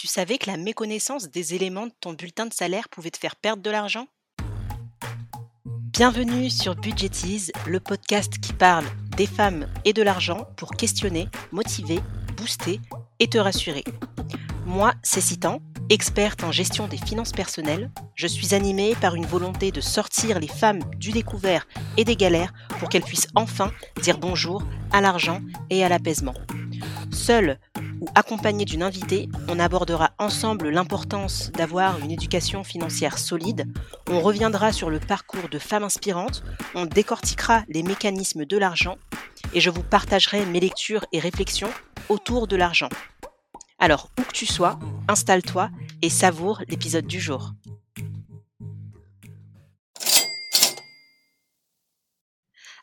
Tu savais que la méconnaissance des éléments de ton bulletin de salaire pouvait te faire perdre de l'argent? Bienvenue sur Budgetize, le podcast qui parle des femmes et de l'argent pour questionner, motiver, booster et te rassurer. Moi, c'est Citan, experte en gestion des finances personnelles. Je suis animée par une volonté de sortir les femmes du découvert et des galères pour qu'elles puissent enfin dire bonjour à l'argent et à l'apaisement. Seule ou accompagnée d'une invitée, on abordera ensemble l'importance d'avoir une éducation financière solide, on reviendra sur le parcours de femmes inspirantes, on décortiquera les mécanismes de l'argent et je vous partagerai mes lectures et réflexions autour de l'argent. Alors, où que tu sois, installe-toi et savoure l'épisode du jour.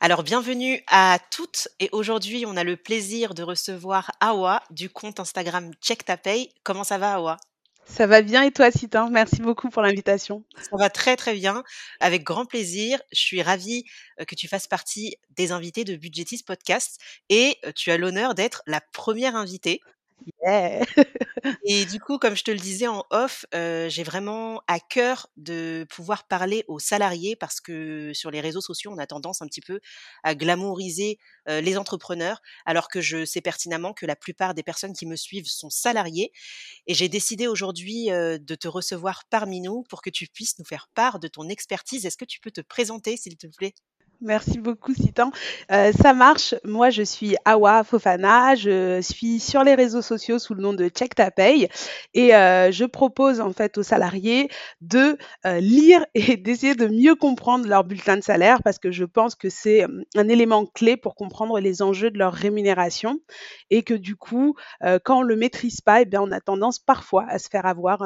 Alors bienvenue à toutes et aujourd'hui on a le plaisir de recevoir Awa du compte Instagram Check Ta Pay. Comment ça va Awa? Ça va bien et toi, Citin Merci beaucoup pour l'invitation. Ça va très très bien, avec grand plaisir. Je suis ravie euh, que tu fasses partie des invités de Budgetis Podcast et euh, tu as l'honneur d'être la première invitée. Et du coup, comme je te le disais en off, j'ai vraiment à cœur de pouvoir parler aux salariés parce que sur les réseaux sociaux, on a tendance un petit peu à glamouriser les entrepreneurs, alors que je sais pertinemment que la plupart des personnes qui me suivent sont salariés. Et j'ai décidé aujourd'hui de te recevoir parmi nous pour que tu puisses nous faire part de ton expertise. Est-ce que tu peux te présenter, s'il te plaît? Merci beaucoup, Citan. Euh, ça marche. Moi, je suis Awa Fofana. Je suis sur les réseaux sociaux sous le nom de Check Ta Pay et euh, je propose en fait aux salariés de euh, lire et d'essayer de mieux comprendre leur bulletin de salaire parce que je pense que c'est un élément clé pour comprendre les enjeux de leur rémunération et que du coup, quand on le maîtrise pas, eh bien, on a tendance parfois à se faire avoir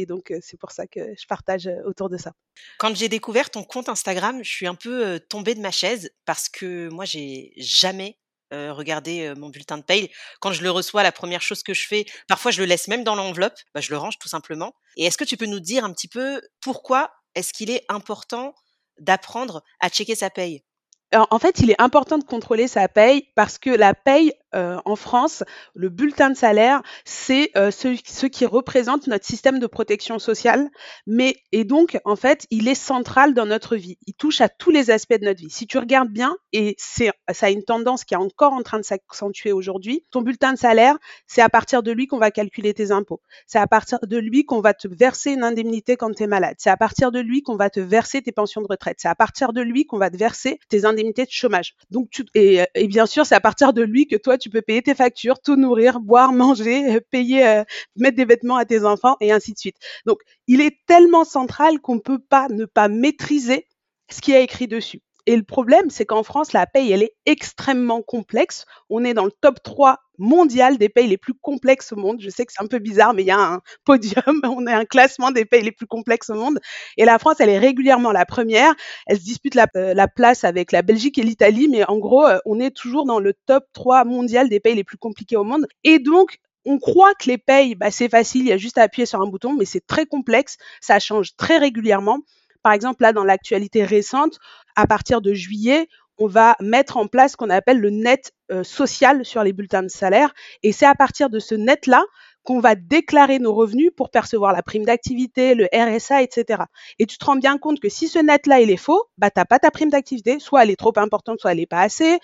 et donc, c'est pour ça que je partage autour de ça. Quand j'ai découvert ton compte Instagram, je suis un peu tombée de ma chaise parce que moi, j'ai jamais regardé mon bulletin de paye. Quand je le reçois, la première chose que je fais, parfois je le laisse même dans l'enveloppe, bah, je le range tout simplement. Et est-ce que tu peux nous dire un petit peu pourquoi est-ce qu'il est important d'apprendre à checker sa paye? En fait, il est important de contrôler sa paye parce que la paye euh, en France, le bulletin de salaire, c'est euh, ce, qui représente notre système de protection sociale, mais et donc en fait, il est central dans notre vie. Il touche à tous les aspects de notre vie. Si tu regardes bien, et c'est ça a une tendance qui est encore en train de s'accentuer aujourd'hui, ton bulletin de salaire, c'est à partir de lui qu'on va calculer tes impôts. C'est à partir de lui qu'on va te verser une indemnité quand tu es malade. C'est à partir de lui qu'on va te verser tes pensions de retraite. C'est à partir de lui qu'on va te verser tes indemnités de chômage. Donc et bien sûr, c'est à partir de lui que toi tu peux payer tes factures, tout nourrir, boire, manger, euh, payer, euh, mettre des vêtements à tes enfants et ainsi de suite. Donc, il est tellement central qu'on ne peut pas ne pas maîtriser ce qui est écrit dessus. Et le problème, c'est qu'en France, la paye, elle est extrêmement complexe. On est dans le top 3 mondial des pays les plus complexes au monde. Je sais que c'est un peu bizarre, mais il y a un podium, on a un classement des pays les plus complexes au monde. Et la France, elle est régulièrement la première. Elle se dispute la, euh, la place avec la Belgique et l'Italie, mais en gros, euh, on est toujours dans le top 3 mondial des pays les plus compliqués au monde. Et donc, on croit que les payes, bah, c'est facile, il y a juste à appuyer sur un bouton, mais c'est très complexe, ça change très régulièrement. Par exemple, là, dans l'actualité récente, à partir de juillet, on va mettre en place ce qu'on appelle le net euh, social sur les bulletins de salaire. Et c'est à partir de ce net-là qu'on va déclarer nos revenus pour percevoir la prime d'activité, le RSA, etc. Et tu te rends bien compte que si ce net-là, il est faux, bah, t'as pas ta prime d'activité, soit elle est trop importante, soit elle est pas assez,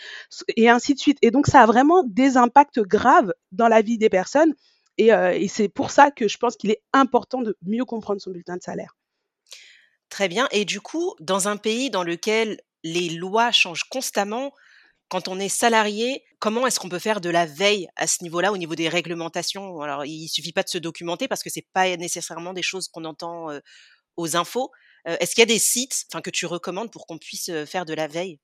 et ainsi de suite. Et donc, ça a vraiment des impacts graves dans la vie des personnes. Et, euh, et c'est pour ça que je pense qu'il est important de mieux comprendre son bulletin de salaire. Très bien. Et du coup, dans un pays dans lequel les lois changent constamment, quand on est salarié, comment est-ce qu'on peut faire de la veille à ce niveau-là, au niveau des réglementations? Alors, il suffit pas de se documenter parce que c'est pas nécessairement des choses qu'on entend aux infos. est-ce qu'il y a des sites, que tu recommandes pour qu'on puisse faire de la veille?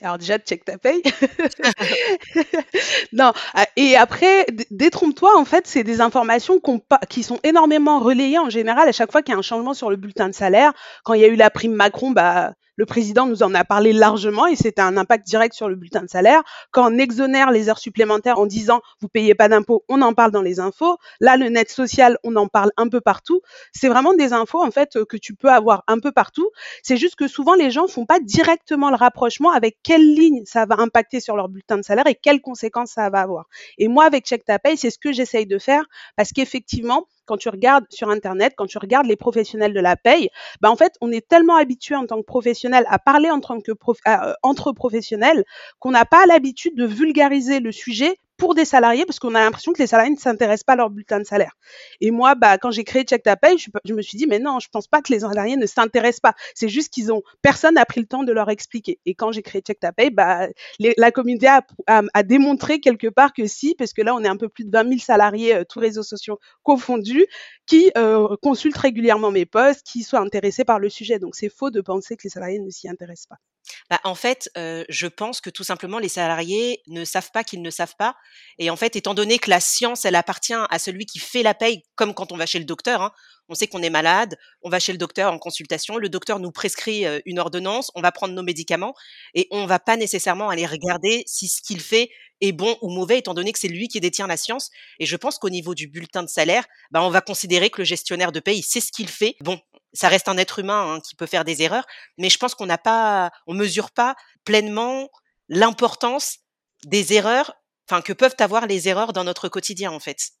Alors déjà, check ta paye. non, ah, et après, détrompe-toi, en fait, c'est des informations qui sont énormément relayées en général à chaque fois qu'il y a un changement sur le bulletin de salaire. Quand il y a eu la prime Macron, bah, Le président nous en a parlé largement et c'était un impact direct sur le bulletin de salaire. Quand on exonère les heures supplémentaires en disant vous payez pas d'impôts, on en parle dans les infos. Là, le net social, on en parle un peu partout. C'est vraiment des infos en fait que tu peux avoir un peu partout. C'est juste que souvent les gens font pas directement le rapprochement avec quelle ligne ça va impacter sur leur bulletin de salaire et quelles conséquences ça va avoir. Et moi, avec Check Ta Paye, c'est ce que j'essaye de faire parce qu'effectivement, quand tu regardes sur Internet, quand tu regardes les professionnels de la paye, bah en fait, on est tellement habitué en tant que professionnel à parler en tant que euh, entre professionnels qu'on n'a pas l'habitude de vulgariser le sujet pour des salariés parce qu'on a l'impression que les salariés ne s'intéressent pas à leur bulletin de salaire. Et moi, bah, quand j'ai créé Check Ta je, me suis dit, mais non, je pense pas que les salariés ne s'intéressent pas. C'est juste qu'ils ont, personne n'a pris le temps de leur expliquer. Et quand j'ai créé Check Ta bah, la communauté a, démontré quelque part que si, parce que là, on est un peu plus de 20 000 salariés, euh, tous réseaux sociaux confondus, qui euh, consultent régulièrement mes posts, qui soient intéressés par le sujet. Donc, c'est faux de penser que les salariés ne s'y intéressent pas. Bah, en fait, je pense que tout simplement les salariés ne savent pas qu'ils ne savent pas. Et en fait, étant donné que la science, elle appartient à celui qui fait la paye, comme quand on va chez le docteur. Hein. On sait qu'on est malade, on va chez le docteur en consultation, le docteur nous prescrit une ordonnance, on va prendre nos médicaments et on va pas nécessairement aller regarder si ce qu'il fait est bon ou mauvais, étant donné que c'est lui qui détient la science. Et je pense qu'au niveau du bulletin de salaire, bah, on va considérer que le gestionnaire de paye sait ce qu'il fait. Bon, ça reste un être humain hein, qui peut faire des erreurs, mais je pense qu'on n'a pas, on mesure pas pleinement l'importance des erreurs, enfin que peuvent avoir les erreurs dans notre quotidien en fait.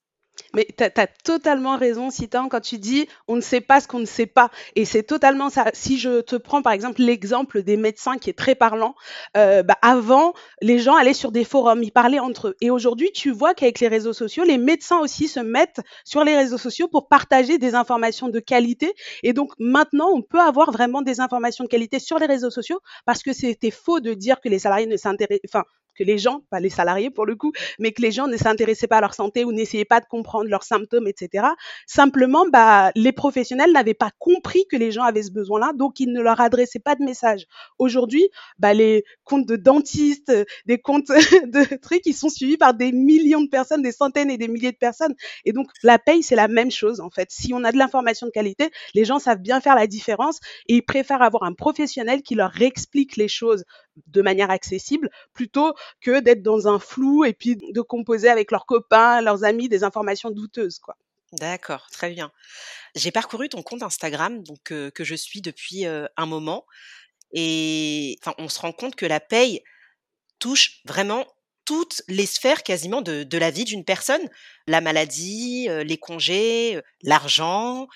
Mais tu as, totalement raison, Citan, quand tu dis on ne sait pas ce qu'on ne sait pas. Et c'est totalement ça. Si je te prends par exemple l'exemple des médecins qui est très parlant, euh, bah, avant, les gens allaient sur des forums, ils parlaient entre eux. Et aujourd'hui, tu vois qu'avec les réseaux sociaux, les médecins aussi se mettent sur les réseaux sociaux pour partager des informations de qualité. Et donc maintenant, on peut avoir vraiment des informations de qualité sur les réseaux sociaux parce que c'était faux de dire que les salariés ne s'intéressent, enfin, que les gens, pas les salariés pour le coup, mais que les gens ne s'intéressaient pas à leur santé ou n'essayaient pas de comprendre leurs symptômes, etc. Simplement, bah, les professionnels n'avaient pas compris que les gens avaient ce besoin-là, donc ils ne leur adressaient pas de message. Aujourd'hui, bah, les comptes de dentistes, des comptes de trucs, ils sont suivis par des millions de personnes, des centaines et des milliers de personnes. Et donc, la paye, c'est la même chose, en fait. Si on a de l'information de qualité, les gens savent bien faire la différence et ils préfèrent avoir un professionnel qui leur explique les choses de manière accessible plutôt que d'être dans un flou et puis de composer avec leurs copains, leurs amis des informations douteuses, quoi. D'accord, très bien. J'ai parcouru ton compte Instagram, donc que je suis depuis un moment, et enfin, on se rend compte que la paye touche vraiment toutes les sphères quasiment de, de la vie d'une personne, la maladie, les congés, l'argent.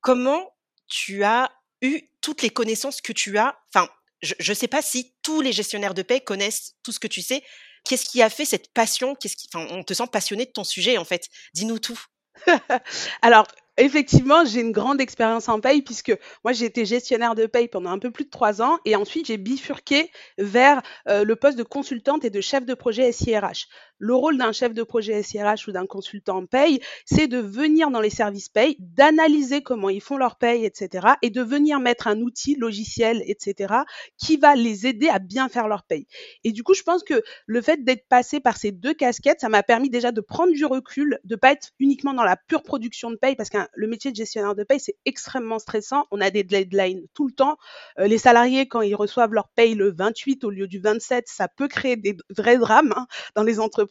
Comment tu as eu toutes les connaissances que tu as, enfin je ne sais pas si tous les gestionnaires de paie connaissent tout ce que tu sais. Qu'est-ce qui a fait cette passion? Qui, on te sent passionné de ton sujet en fait. Dis-nous tout. Alors, Effectivement, j'ai une grande expérience en paye puisque moi j'ai été gestionnaire de paye pendant un peu plus de trois ans et ensuite j'ai bifurqué vers euh, le poste de consultante et de chef de projet SIRH. Le rôle d'un chef de projet SIRH ou d'un consultant en paye, c'est de venir dans les services paye, d'analyser comment ils font leur paye, etc. et de venir mettre un outil logiciel, etc. qui va les aider à bien faire leur paye. Et du coup, je pense que le fait d'être passé par ces deux casquettes, ça m'a permis déjà de prendre du recul, de pas être uniquement dans la pure production de paye parce qu'un le métier de gestionnaire de paye, c'est extrêmement stressant. On a des deadlines tout le temps. Euh, les salariés, quand ils reçoivent leur paye le 28 au lieu du 27, ça peut créer des vrais drames hein, dans les entreprises.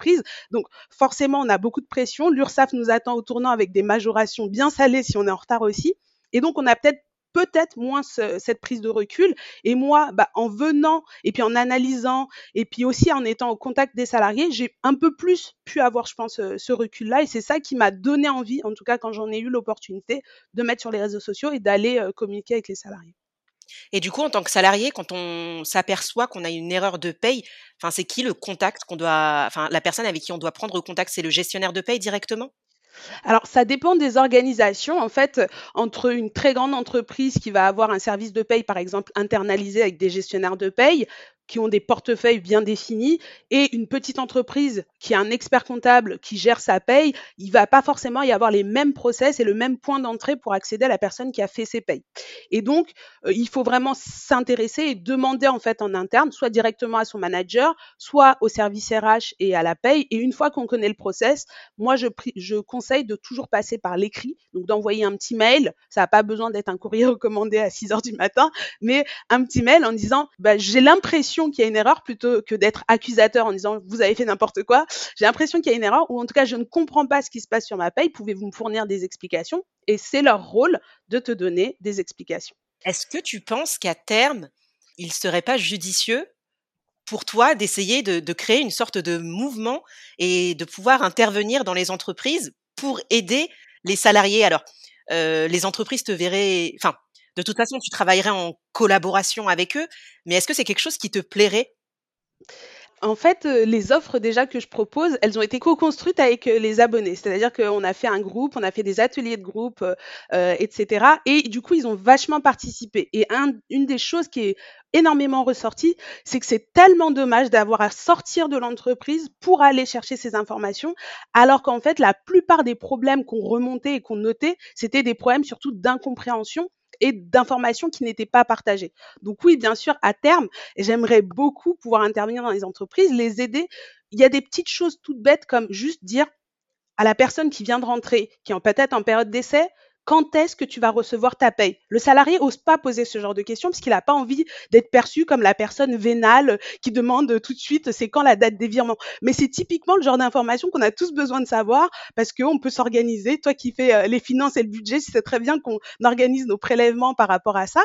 Donc, forcément, on a beaucoup de pression. L'URSSAF nous attend au tournant avec des majorations bien salées si on est en retard aussi. Et donc, on a peut-être peut-être moins cette prise de recul. Et moi, bah, en venant et puis en analysant et puis aussi en étant au contact des salariés, j'ai un peu plus pu avoir, je pense, ce recul-là. Et c'est ça qui m'a donné envie, en tout cas quand j'en ai eu l'opportunité, de mettre sur les réseaux sociaux et d'aller euh, communiquer avec les salariés. Et du coup, en tant que salarié, quand on s'aperçoit qu'on a une erreur de paye, enfin, c'est qui le contact qu'on doit, enfin, la personne avec qui on doit prendre contact, c'est le gestionnaire de paye directement? Alors, ça dépend des organisations. En fait, entre une très grande entreprise qui va avoir un service de paye, par exemple, internalisé avec des gestionnaires de paye, qui ont des portefeuilles bien définis et une petite entreprise qui a un expert comptable qui gère sa paye, il va pas forcément y avoir les mêmes process et le même point d'entrée pour accéder à la personne qui a fait ses payes. Et donc, euh, il faut vraiment s'intéresser et demander en fait en interne, soit directement à son manager, soit au service RH et à la paye. Et une fois qu'on connaît le process, moi je, je conseille de toujours passer par l'écrit, donc d'envoyer un petit mail. Ça n'a pas besoin d'être un courrier recommandé à 6 heures du matin, mais un petit mail en disant bah, j'ai l'impression qu'il y a une erreur plutôt que d'être accusateur en disant vous avez fait n'importe quoi. J'ai l'impression qu'il y a une erreur ou en tout cas je ne comprends pas ce qui se passe sur ma paye. Pouvez-vous me fournir des explications? Et c'est leur rôle de te donner des explications. Est-ce que tu penses qu'à terme, il serait pas judicieux pour toi d'essayer de, créer une sorte de mouvement et de pouvoir intervenir dans les entreprises pour aider les salariés? Alors, euh, les entreprises te verraient, enfin, de toute façon, tu travaillerais en collaboration avec eux, mais est-ce que c'est quelque chose qui te plairait? En fait, euh, les offres déjà que je propose, elles ont été co-construites avec euh, les abonnés. C'est-à-dire qu'on a fait un groupe, on a fait des ateliers de groupe, euh, etc. Et du coup, ils ont vachement participé. Et une des choses qui est énormément ressortie, c'est que c'est tellement dommage d'avoir à sortir de l'entreprise pour aller chercher ces informations, alors qu'en fait, la plupart des problèmes qu'on remontait et qu'on notait, c'était des problèmes surtout d'incompréhension et d'informations qui n'étaient pas partagées. Donc oui, bien sûr, à terme, j'aimerais beaucoup pouvoir intervenir dans les entreprises, les aider. Il y a des petites choses toutes bêtes comme juste dire à la personne qui vient de rentrer, qui est peut-être en période d'essai, quand est-ce que tu vas recevoir ta paye? Le salarié ose pas poser ce genre de questions parce qu'il n'a pas envie d'être perçu comme la personne vénale qui demande tout de suite c'est quand la date des virements. Mais c'est typiquement le genre d'information qu'on a tous besoin de savoir parce qu'on peut s'organiser. Toi qui fais euh, les finances et le budget, c'est très bien qu'on organise nos prélèvements par rapport à ça.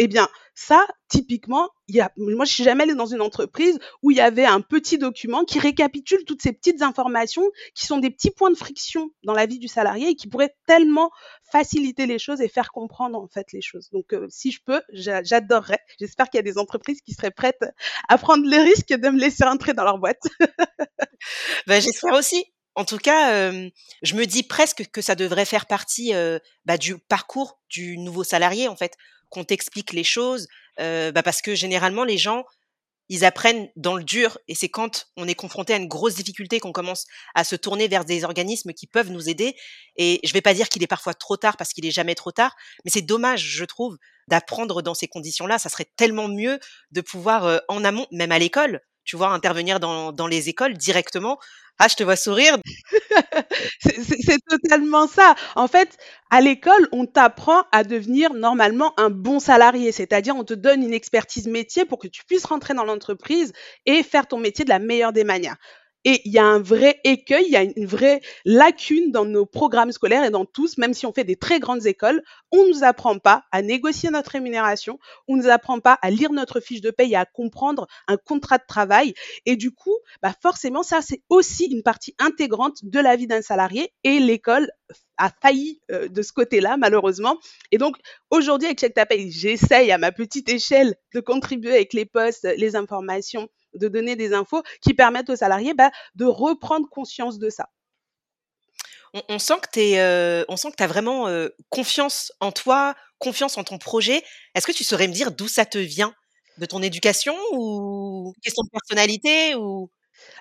Eh bien, ça, typiquement, y a, moi, je suis jamais allée dans une entreprise où il y avait un petit document qui récapitule toutes ces petites informations qui sont des petits points de friction dans la vie du salarié et qui pourraient tellement faciliter les choses et faire comprendre, en fait, les choses. Donc, euh, si je peux, j'adorerais. J'espère qu'il y a des entreprises qui seraient prêtes à prendre le risque de me laisser entrer dans leur boîte. ben, j'espère aussi. En tout cas, euh, je me dis presque que ça devrait faire partie euh, bah, du parcours du nouveau salarié, en fait qu'on t'explique les choses, euh, bah parce que généralement les gens ils apprennent dans le dur et c'est quand on est confronté à une grosse difficulté qu'on commence à se tourner vers des organismes qui peuvent nous aider. Et je vais pas dire qu'il est parfois trop tard parce qu'il est jamais trop tard, mais c'est dommage, je trouve, d'apprendre dans ces conditions-là. Ça serait tellement mieux de pouvoir euh, en amont, même à l'école, tu vois, intervenir dans, dans les écoles directement. Ah, je te vois sourire. c'est totalement ça. En fait, à l'école, on t'apprend à devenir normalement un bon salarié, c'est-à-dire on te donne une expertise métier pour que tu puisses rentrer dans l'entreprise et faire ton métier de la meilleure des manières. Et il y a un vrai écueil, il y a une vraie lacune dans nos programmes scolaires et dans tous, même si on fait des très grandes écoles, on ne nous apprend pas à négocier notre rémunération, on ne nous apprend pas à lire notre fiche de paye et à comprendre un contrat de travail. Et du coup, bah forcément, ça, c'est aussi une partie intégrante de la vie d'un salarié et l'école a failli euh, de ce côté-là, malheureusement. Et donc, aujourd'hui, avec Check Ta j'essaye à ma petite échelle de contribuer avec les postes, les informations de donner des infos qui permettent aux salariés bah, de reprendre conscience de ça. On, sent que tu euh, as vraiment euh, confiance en toi, confiance en ton projet. Est-ce que tu saurais me dire d'où ça te vient? De ton éducation ou question de personnalité ou?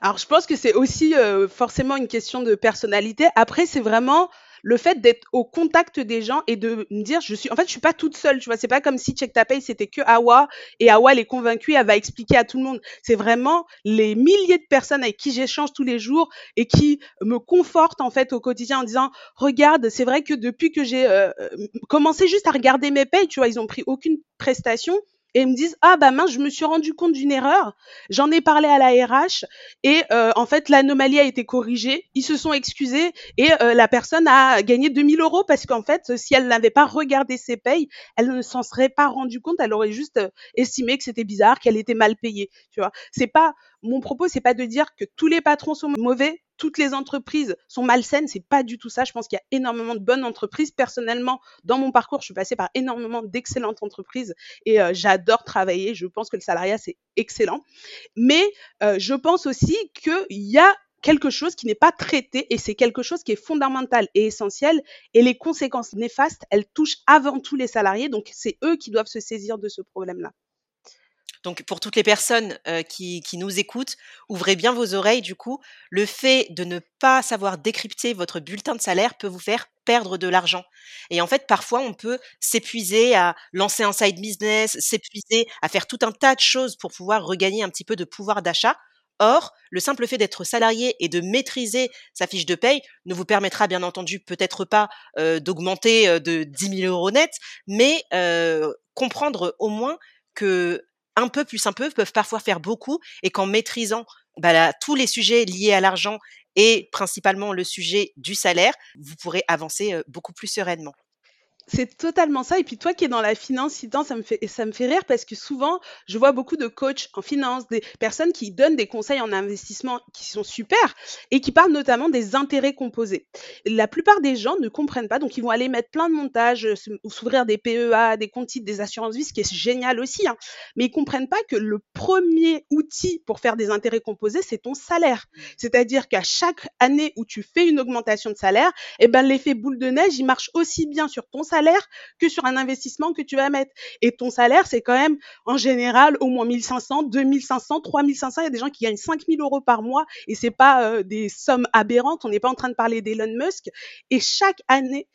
Alors, je pense que c'est aussi euh, forcément une question de personnalité. Après, c'est vraiment le fait d'être au contact des gens et de me dire, je suis, en fait, je suis pas toute seule, tu vois, c'est pas comme si Check Ta Pay, c'était que Awa et Awa, elle est convaincue, elle va expliquer à tout le monde. C'est vraiment les milliers de personnes avec qui j'échange tous les jours et qui me confortent, en fait, au quotidien en disant, regarde, c'est vrai que depuis que j'ai euh, euh, commencé juste à regarder mes payes, tu vois, ils ont pris aucune prestation et ils me disent ah bah mince je me suis rendu compte d'une erreur. J'en ai parlé à la RH et euh, en fait l'anomalie a été corrigée. Ils se sont excusés et euh, la personne a gagné 2000 euros parce qu'en fait si elle n'avait pas regardé ses payes elle ne s'en serait pas rendue compte. Elle aurait juste euh, estimé que c'était bizarre qu'elle était mal payée tu vois. C'est pas mon propos c'est pas de dire que tous les patrons sont mauvais toutes les entreprises sont malsaines, c'est pas du tout ça. Je pense qu'il y a énormément de bonnes entreprises. Personnellement, dans mon parcours, je suis passée par énormément d'excellentes entreprises et euh, j'adore travailler. Je pense que le salariat c'est excellent, mais euh, je pense aussi qu'il y a quelque chose qui n'est pas traité et c'est quelque chose qui est fondamental et essentiel et les conséquences néfastes, elles touchent avant tout les salariés donc c'est eux qui doivent se saisir de ce problème-là. Donc pour toutes les personnes qui, nous écoutent, ouvrez bien vos oreilles du coup. Le fait de ne pas savoir décrypter votre bulletin de salaire peut vous faire perdre de l'argent. Et en fait, parfois, on peut s'épuiser à lancer un side business, s'épuiser à faire tout un tas de choses pour pouvoir regagner un petit peu de pouvoir d'achat. Or, le simple fait d'être salarié et de maîtriser sa fiche de paye ne vous permettra bien entendu peut-être pas d'augmenter de 10 000 euros net, mais comprendre au moins que un peu plus un peu peuvent parfois faire beaucoup et qu'en maîtrisant bah, tous les sujets liés à l'argent et principalement le sujet du salaire, vous pourrez avancer beaucoup plus sereinement. C'est totalement ça. Et puis toi qui es dans la finance, ça me fait ça me fait rire parce que souvent je vois beaucoup de coachs en finance, des personnes qui donnent des conseils en investissement qui sont super et qui parlent notamment des intérêts composés. La plupart des gens ne comprennent pas, donc ils vont aller mettre plein de montages euh, ou s'ouvrir des PEA, des comptes titres, des assurances vie, ce qui est génial aussi. Hein. Mais ils comprennent pas que le premier outil pour faire des intérêts composés, c'est ton salaire. C'est-à-dire qu'à chaque année où tu fais une augmentation de salaire, eh ben l'effet boule de neige, il marche aussi bien sur ton salaire que sur un investissement que tu vas mettre. Et ton salaire, c'est quand même en général au moins 1500, 2500, 3500. Il y a des gens qui gagnent 5000 euros par mois et c'est pas euh, des sommes aberrantes. On n'est pas en train de parler d'Elon Musk. Et chaque année,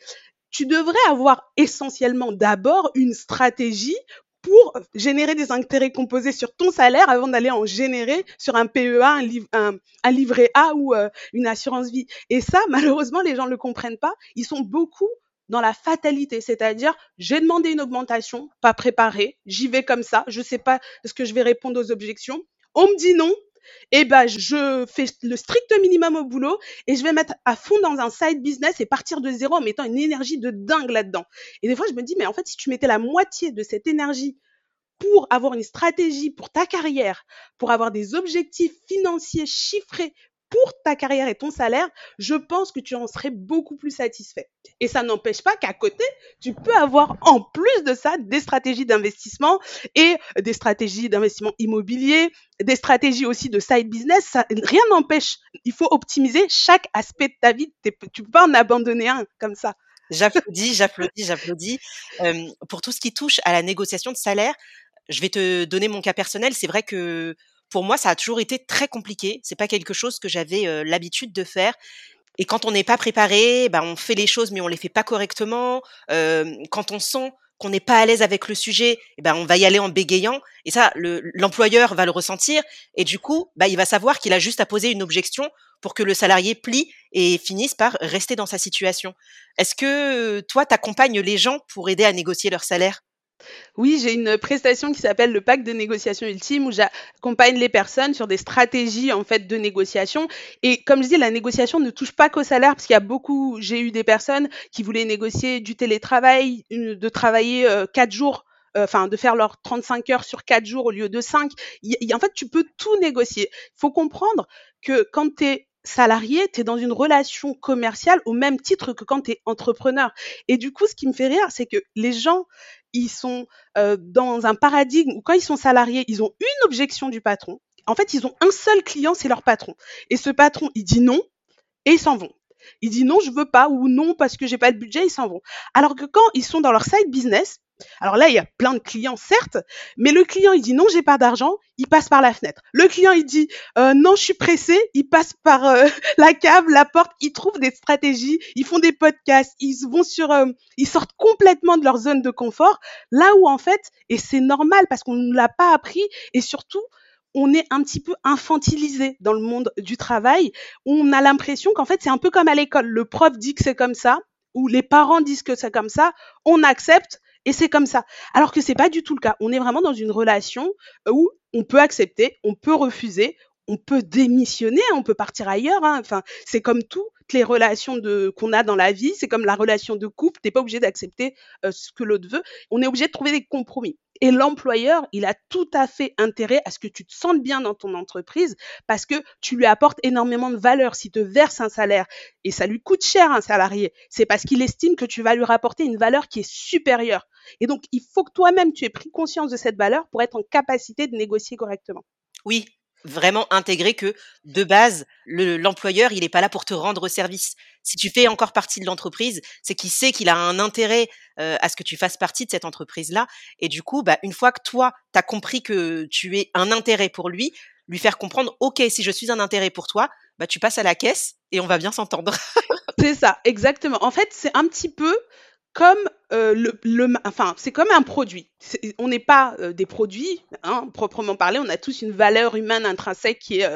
tu devrais avoir essentiellement d'abord une stratégie pour générer des intérêts composés sur ton salaire avant d'aller en générer sur un PEA, un, un, livret A ou euh, une assurance vie. Et ça, malheureusement, les gens ne le comprennent pas. Ils sont beaucoup dans la fatalité, c'est-à-dire j'ai demandé une augmentation, pas préparée, j'y vais comme ça, je sais pas ce que je vais répondre aux objections. On me dit non, et eh ben je fais le strict minimum au boulot et je vais mettre à fond dans un side business et partir de zéro en mettant une énergie de dingue là-dedans. Et des fois je me dis mais en fait si tu mettais la moitié de cette énergie pour avoir une stratégie pour ta carrière, pour avoir des objectifs financiers chiffrés pour ta carrière et ton salaire, je pense que tu en serais beaucoup plus satisfait. Et ça n'empêche pas qu'à côté, tu peux avoir en plus de ça des stratégies d'investissement et des stratégies d'investissement immobilier, des stratégies aussi de side business. Rien n'empêche. Il faut optimiser chaque aspect de ta vie. Tu peux pas en abandonner un comme ça. J'applaudis, j'applaudis, j'applaudis. Pour tout ce qui touche à la négociation de salaire, je vais te donner mon cas personnel. C'est vrai que pour moi, ça a toujours été très compliqué. C'est pas quelque chose que j'avais l'habitude de faire. Et quand on n'est pas préparé, bah, on fait les choses mais on les fait pas correctement. quand on sent qu'on n'est pas à l'aise avec le sujet, eh ben on va y aller en bégayant. Et ça, l'employeur va le ressentir. Et du coup, bah, il va savoir qu'il a juste à poser une objection pour que le salarié plie et finisse par rester dans sa situation. Est-ce que toi, tu accompagnes les gens pour aider à négocier leur salaire? Oui, j'ai une prestation qui s'appelle le pacte de négociation ultime où j'accompagne les personnes sur des stratégies en fait de négociation. Et comme je dis, la négociation ne touche pas qu'au salaire parce qu'il y a beaucoup, j'ai eu des personnes qui voulaient négocier du télétravail, de travailler euh, quatre jours euh, enfin de faire leurs 35 heures sur quatre jours au lieu de 5. en fait, tu peux tout négocier. Il faut comprendre que quand tu es salarié, tu es dans une relation commerciale au même titre que quand tu es entrepreneur. Et du coup, ce qui me fait rire, c'est que les gens, ils sont euh, dans un paradigme où quand ils sont salariés, ils ont une objection du patron. En fait, ils ont un seul client, c'est leur patron. Et ce patron, il dit non et ils s'en vont. Il dit non, je veux pas ou non parce que j'ai pas de budget, ils s'en vont. Alors que quand ils sont dans leur side business, alors là, il y a plein de clients, certes, mais le client, il dit non, j'ai pas d'argent, il passe par la fenêtre. Le client, il dit euh, non, je suis pressé, il passe par euh, la cave, la porte, ils trouvent des stratégies, ils font des podcasts, ils vont sur, euh, ils sortent complètement de leur zone de confort, là où en fait, et c'est normal parce qu'on ne l'a pas appris, et surtout, on est un petit peu infantilisé dans le monde du travail. On a l'impression qu'en fait, c'est un peu comme à l'école. Le prof dit que c'est comme ça, ou les parents disent que c'est comme ça, on accepte, et c'est comme ça. Alors que c'est pas du tout le cas. On est vraiment dans une relation euh, où on peut accepter, on peut refuser, on peut démissionner, on peut partir ailleurs. Hein. Enfin, c'est comme toutes les relations qu'on a dans la vie. C'est comme la relation de couple. T'es pas obligé d'accepter euh, ce que l'autre veut. On est obligé de trouver des compromis. Et l'employeur, il a tout à fait intérêt à ce que tu te sentes bien dans ton entreprise parce que tu lui apportes énormément de valeur. S'il te verse un salaire et ça lui coûte cher un salarié, c'est parce qu'il estime que tu vas lui rapporter une valeur qui est supérieure. Et donc, il faut que toi-même tu aies pris conscience de cette valeur pour être en capacité de négocier correctement. Oui, vraiment intégrer que de base, l'employeur, il n'est pas là pour te rendre service. Si tu fais encore partie de l'entreprise, c'est qu'il sait qu'il a un intérêt à ce que tu fasses partie de cette entreprise-là. Et du coup, bah, une fois que toi, tu as compris que tu es un intérêt pour lui, lui faire comprendre, OK, si je suis un intérêt pour toi, bah, tu passes à la caisse et on va bien s'entendre. c'est ça, exactement. En fait, c'est un petit peu comme le, enfin, c'est comme un produit. on n'est pas des produits, hein, proprement parlé. On a tous une valeur humaine intrinsèque qui est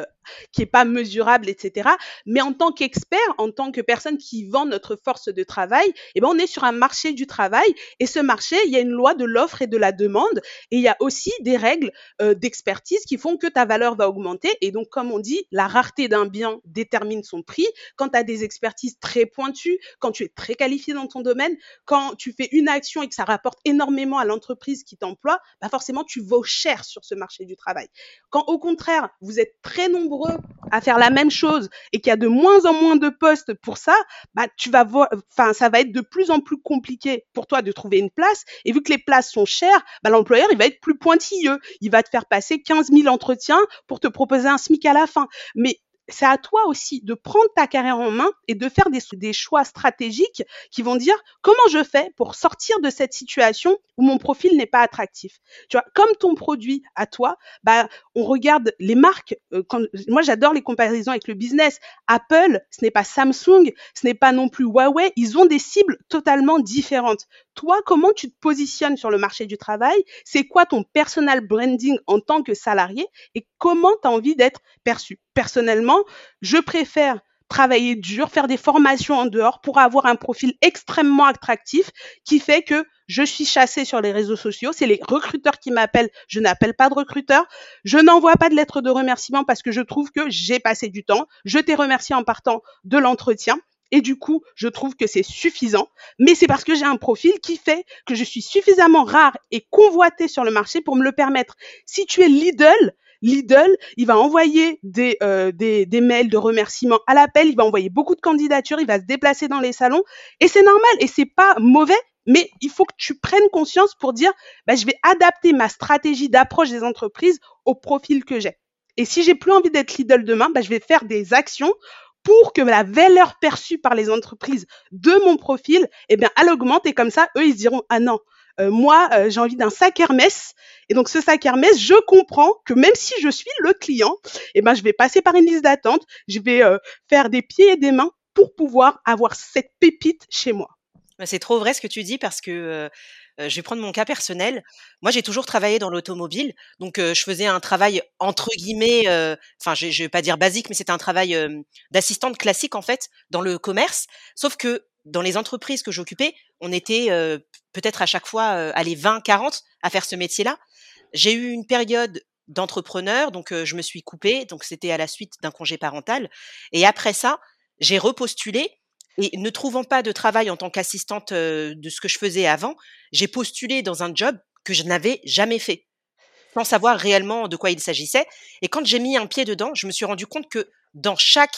qui est pas mesurable, etc. Mais en tant qu'expert, en tant que personne qui vend notre force de travail, eh ben on est sur un marché du travail et ce marché, il y a une loi de l'offre et de la demande et il y a aussi des règles d'expertise qui font que ta valeur va augmenter et donc comme on dit, la rareté d'un bien détermine son prix. Quand tu as des expertises très pointues, quand tu es très qualifié dans ton domaine, quand tu fais une action et que ça rapporte énormément à l'entreprise qui t'emploie, bah forcément, tu vaux cher sur ce marché du travail. Quand au contraire, vous êtes très nombreux à faire la même chose et qu'il y a de moins en moins de postes pour ça, bah, tu vas voir, enfin, ça va être de plus en plus compliqué pour toi de trouver une place. Et vu que les places sont chères, bah, l'employeur, il va être plus pointilleux. Il va te faire passer 15 000 entretiens pour te proposer un SMIC à la fin. Mais c'est à toi aussi de prendre ta carrière en main et de faire des, choix stratégiques qui vont dire comment je fais pour sortir de cette situation où mon profil n'est pas attractif. Tu vois, comme ton produit à toi, bah, on regarde les marques. Euh, quand, moi, j'adore les comparaisons avec le business. Apple, ce n'est pas Samsung, ce n'est pas non plus Huawei. Ils ont des cibles totalement différentes. Toi, comment tu te positionnes sur le marché du travail? C'est quoi ton personal branding en tant que salarié? Et comment tu as envie d'être perçu? Personnellement, je préfère travailler dur, faire des formations en dehors pour avoir un profil extrêmement attractif qui fait que je suis chassée sur les réseaux sociaux. C'est les recruteurs qui m'appellent. Je n'appelle pas de recruteur. Je n'envoie pas de lettre de remerciement parce que je trouve que j'ai passé du temps. Je t'ai remercié en partant de l'entretien. Et du coup, je trouve que c'est suffisant. Mais c'est parce que j'ai un profil qui fait que je suis suffisamment rare et convoité sur le marché pour me le permettre. Si tu es Lidl, Lidl, il va envoyer des, euh, des, des, mails de remerciements à l'appel, il va envoyer beaucoup de candidatures, il va se déplacer dans les salons. Et c'est normal et c'est pas mauvais. Mais il faut que tu prennes conscience pour dire, bah, je vais adapter ma stratégie d'approche des entreprises au profil que j'ai. Et si j'ai plus envie d'être Lidl demain, bah, je vais faire des actions pour que la valeur perçue par les entreprises de mon profil, eh bien, elle augmente et comme ça, eux, ils diront, ah non, moi, euh, j'ai envie d'un sac Hermès. Et donc, ce sac Hermès, je comprends que même si je suis le client, eh ben, je vais passer par une liste d'attente, je vais euh, faire des pieds et des mains pour pouvoir avoir cette pépite chez moi. Bah, c'est trop vrai ce que tu dis parce que je vais prendre mon cas personnel. Moi, j'ai toujours travaillé dans l'automobile, donc je faisais un travail entre guillemets, enfin, je, je vais pas dire basique, mais c'était un travail d'assistante classique en fait dans le commerce. Sauf que dans les entreprises que j'occupais, on était peut-être à chaque fois allez 20, 40 à faire ce métier-là. J'ai eu une période d'entrepreneur, donc je me suis coupée, donc c'était à la suite d'un congé parental. Et après ça, j'ai repostulé et ne trouvant pas de travail en tant qu'assistante de ce que je faisais avant, j'ai postulé dans un job que je n'avais jamais fait, sans savoir réellement de quoi il s'agissait. Et quand j'ai mis un pied dedans, je me suis rendu compte que dans chaque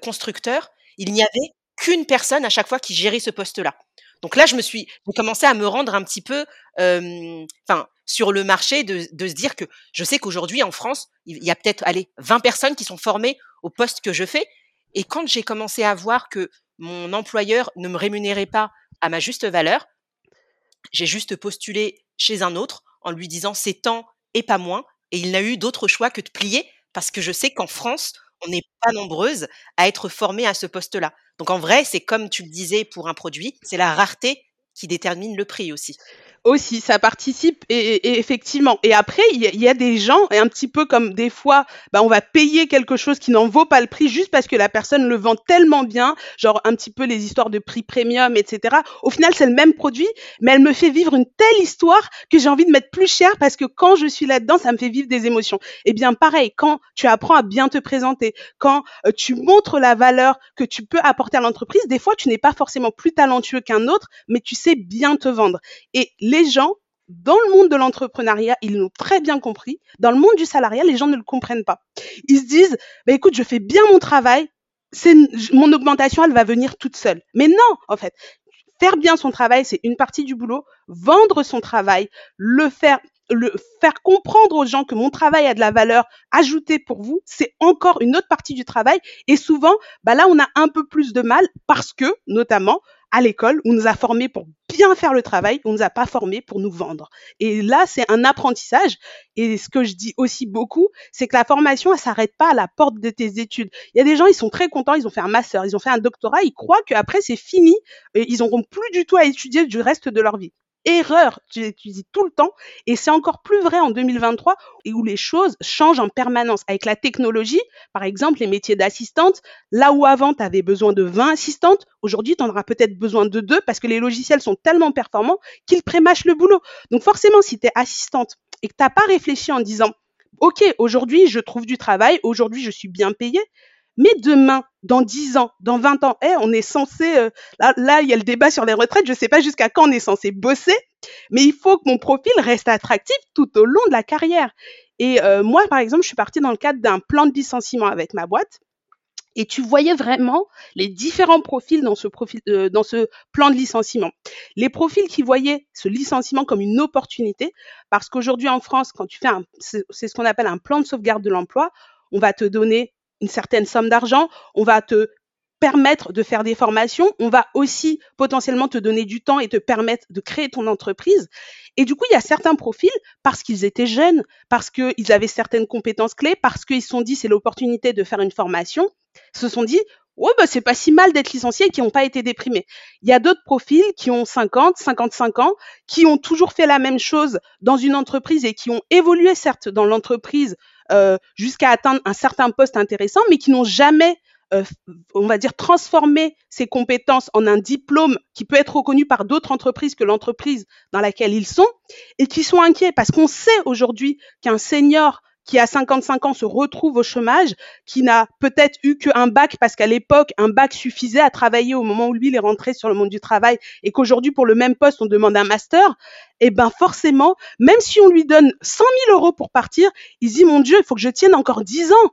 constructeur, il n'y avait qu'une personne à chaque fois qui gérait ce poste-là. Donc là, je me suis commencé à me rendre un petit peu, enfin, sur le marché, de, de, se dire que je sais qu'aujourd'hui en France, il y a peut-être, allez, 20 personnes qui sont formées au poste que je fais. Et quand j'ai commencé à voir que mon employeur ne me rémunérait pas à ma juste valeur. J'ai juste postulé chez un autre en lui disant c'est tant et pas moins. Et il n'a eu d'autre choix que de plier parce que je sais qu'en France, on n'est pas nombreuses à être formées à ce poste-là. Donc en vrai, c'est comme tu le disais pour un produit, c'est la rareté qui détermine le prix aussi aussi, ça participe et, effectivement. Et après, il y, a des gens, et un petit peu comme des fois, bah, on va payer quelque chose qui n'en vaut pas le prix juste parce que la personne le vend tellement bien, genre un petit peu les histoires de prix premium, etc. Au final, c'est le même produit, mais elle me fait vivre une telle histoire que j'ai envie de mettre plus cher parce que quand je suis là-dedans, ça me fait vivre des émotions. Et eh bien pareil, quand tu apprends à bien te présenter, quand euh, tu montres la valeur que tu peux apporter à l'entreprise, des fois, tu n'es pas forcément plus talentueux qu'un autre, mais tu sais bien te vendre. Et les gens, dans le monde de l'entrepreneuriat, ils l'ont très bien compris. Dans le monde du salariat, les gens ne le comprennent pas. Ils se disent, bah, écoute, je fais bien mon travail, c'est mon augmentation, elle va venir toute seule. Mais non, en fait, faire bien son travail, c'est une partie du boulot. Vendre son travail, le faire le faire comprendre aux gens que mon travail a de la valeur ajoutée pour vous, c'est encore une autre partie du travail. Et souvent, bah là, on a un peu plus de mal parce que, notamment, à l'école, on nous a formés pour bien faire le travail, on nous a pas formés pour nous vendre. Et là, c'est un apprentissage. Et ce que je dis aussi beaucoup, c'est que la formation, elle s'arrête pas à la porte de tes études. Il y a des gens, ils sont très contents, ils ont fait un master, ils ont fait un doctorat, ils croient qu'après c'est fini, ils n'auront plus du tout à étudier du reste de leur vie erreur, tu étudies tout le temps et c'est encore plus vrai en 2023 et où les choses changent en permanence. Avec la technologie, par exemple, les métiers d'assistante, là où avant tu avais besoin de 20 assistantes, aujourd'hui tu en auras peut-être besoin de deux parce que les logiciels sont tellement performants qu'ils prémâchent le boulot. Donc forcément, si tu es assistante et que tu n'as pas réfléchi en disant OK, aujourd'hui je trouve du travail, aujourd'hui je suis bien payée, mais demain, dans 10 ans, dans 20 ans, eh, on est censé, euh, là, là, il y a le débat sur les retraites, je ne sais pas jusqu'à quand on est censé bosser, mais il faut que mon profil reste attractif tout au long de la carrière. Et euh, moi, par exemple, je suis partie dans le cadre d'un plan de licenciement avec ma boîte. Et tu voyais vraiment les différents profils dans ce, profil, euh, dans ce plan de licenciement. Les profils qui voyaient ce licenciement comme une opportunité, parce qu'aujourd'hui en France, quand tu fais un, c'est ce qu'on appelle un plan de sauvegarde de l'emploi, on va te donner une certaine somme d'argent, on va te permettre de faire des formations, on va aussi potentiellement te donner du temps et te permettre de créer ton entreprise. Et du coup, il y a certains profils, parce qu'ils étaient jeunes, parce qu'ils avaient certaines compétences clés, parce qu'ils se sont dit c'est l'opportunité de faire une formation, se sont dit ouais bah c'est pas si mal d'être licencié et qui n'ont pas été déprimés. Il y a d'autres profils qui ont 50, 55 ans, qui ont toujours fait la même chose dans une entreprise et qui ont évolué certes dans l'entreprise euh, jusqu'à atteindre un certain poste intéressant, mais qui n'ont jamais, euh, on va dire, transformé ces compétences en un diplôme qui peut être reconnu par d'autres entreprises que l'entreprise dans laquelle ils sont, et qui sont inquiets parce qu'on sait aujourd'hui qu'un senior qui a 55 ans se retrouve au chômage, qui n'a peut-être eu qu'un bac parce qu'à l'époque, un bac suffisait à travailler au moment où lui, est rentré sur le monde du travail et qu'aujourd'hui, pour le même poste, on demande un master, eh ben forcément, même si on lui donne 100 000 euros pour partir, il dit, mon Dieu, il faut que je tienne encore 10 ans.